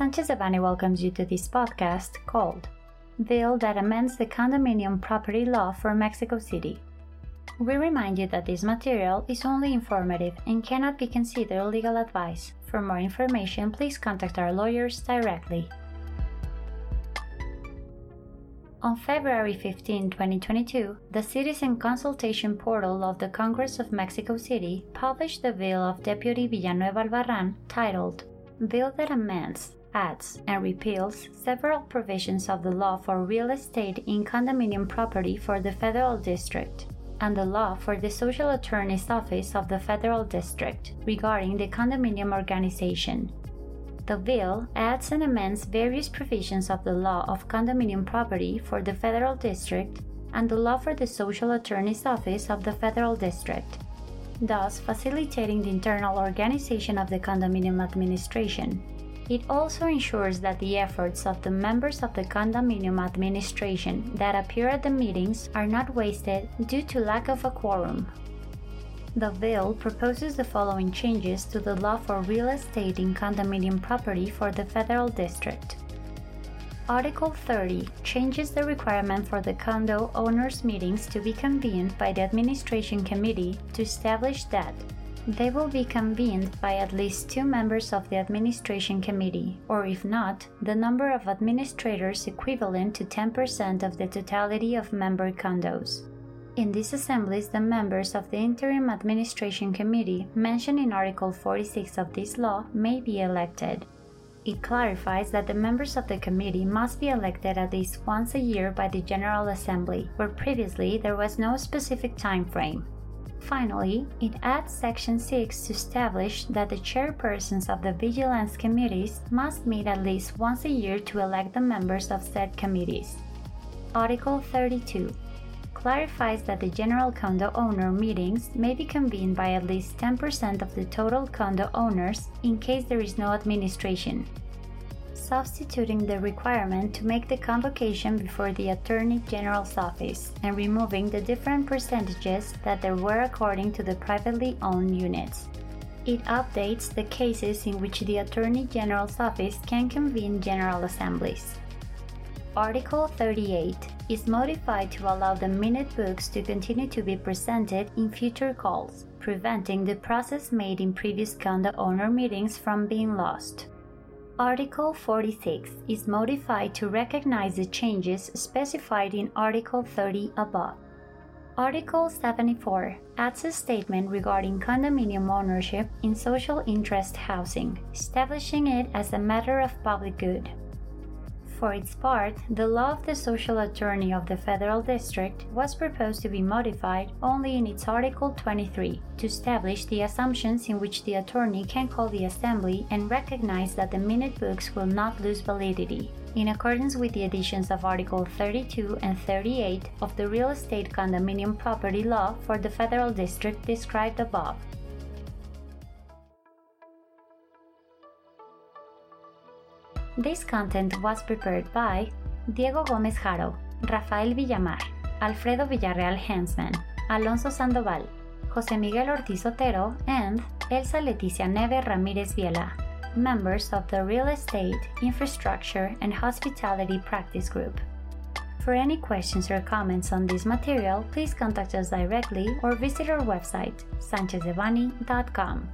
Sanchez Devanny welcomes you to this podcast called Bill that amends the condominium property law for Mexico City. We remind you that this material is only informative and cannot be considered legal advice. For more information, please contact our lawyers directly. On February 15, 2022, the Citizen Consultation Portal of the Congress of Mexico City published the bill of Deputy Villanueva Albarran titled Bill that amends, adds, and repeals several provisions of the law for real estate in condominium property for the Federal District and the law for the Social Attorney's Office of the Federal District regarding the condominium organization the bill adds and amends various provisions of the law of condominium property for the Federal District and the law for the Social Attorney's Office of the Federal District, thus facilitating the internal organization of the condominium administration. It also ensures that the efforts of the members of the condominium administration that appear at the meetings are not wasted due to lack of a quorum. The bill proposes the following changes to the law for real estate in condominium property for the Federal District. Article 30 changes the requirement for the condo owners' meetings to be convened by the Administration Committee to establish that they will be convened by at least two members of the Administration Committee, or if not, the number of administrators equivalent to 10% of the totality of member condos. In these assemblies, the members of the Interim Administration Committee mentioned in Article 46 of this law may be elected. It clarifies that the members of the committee must be elected at least once a year by the General Assembly, where previously there was no specific time frame. Finally, it adds Section 6 to establish that the chairpersons of the vigilance committees must meet at least once a year to elect the members of said committees. Article 32 clarifies that the general condo owner meetings may be convened by at least 10% of the total condo owners in case there is no administration, substituting the requirement to make the convocation before the Attorney General's office and removing the different percentages that there were according to the privately owned units. It updates the cases in which the Attorney General's office can convene general assemblies. Article 38 is modified to allow the minute books to continue to be presented in future calls, preventing the process made in previous condo owner meetings from being lost. Article 46 is modified to recognize the changes specified in Article 30 above. Article 74 adds a statement regarding condominium ownership in social interest housing, establishing it as a matter of public good. For its part, the law of the social attorney of the Federal District was proposed to be modified only in its Article 23 to establish the assumptions in which the attorney can call the assembly and recognize that the minute books will not lose validity, in accordance with the additions of Article 32 and 38 of the Real Estate Condominium Property Law for the Federal District described above. This content was prepared by Diego Gómez Jaro, Rafael Villamar, Alfredo Villarreal Hensman, Alonso Sandoval, José Miguel Ortiz Otero, and Elsa Leticia Neve Ramirez Viela, members of the Real Estate, Infrastructure, and Hospitality Practice Group. For any questions or comments on this material, please contact us directly or visit our website, sanchezdevanny.com.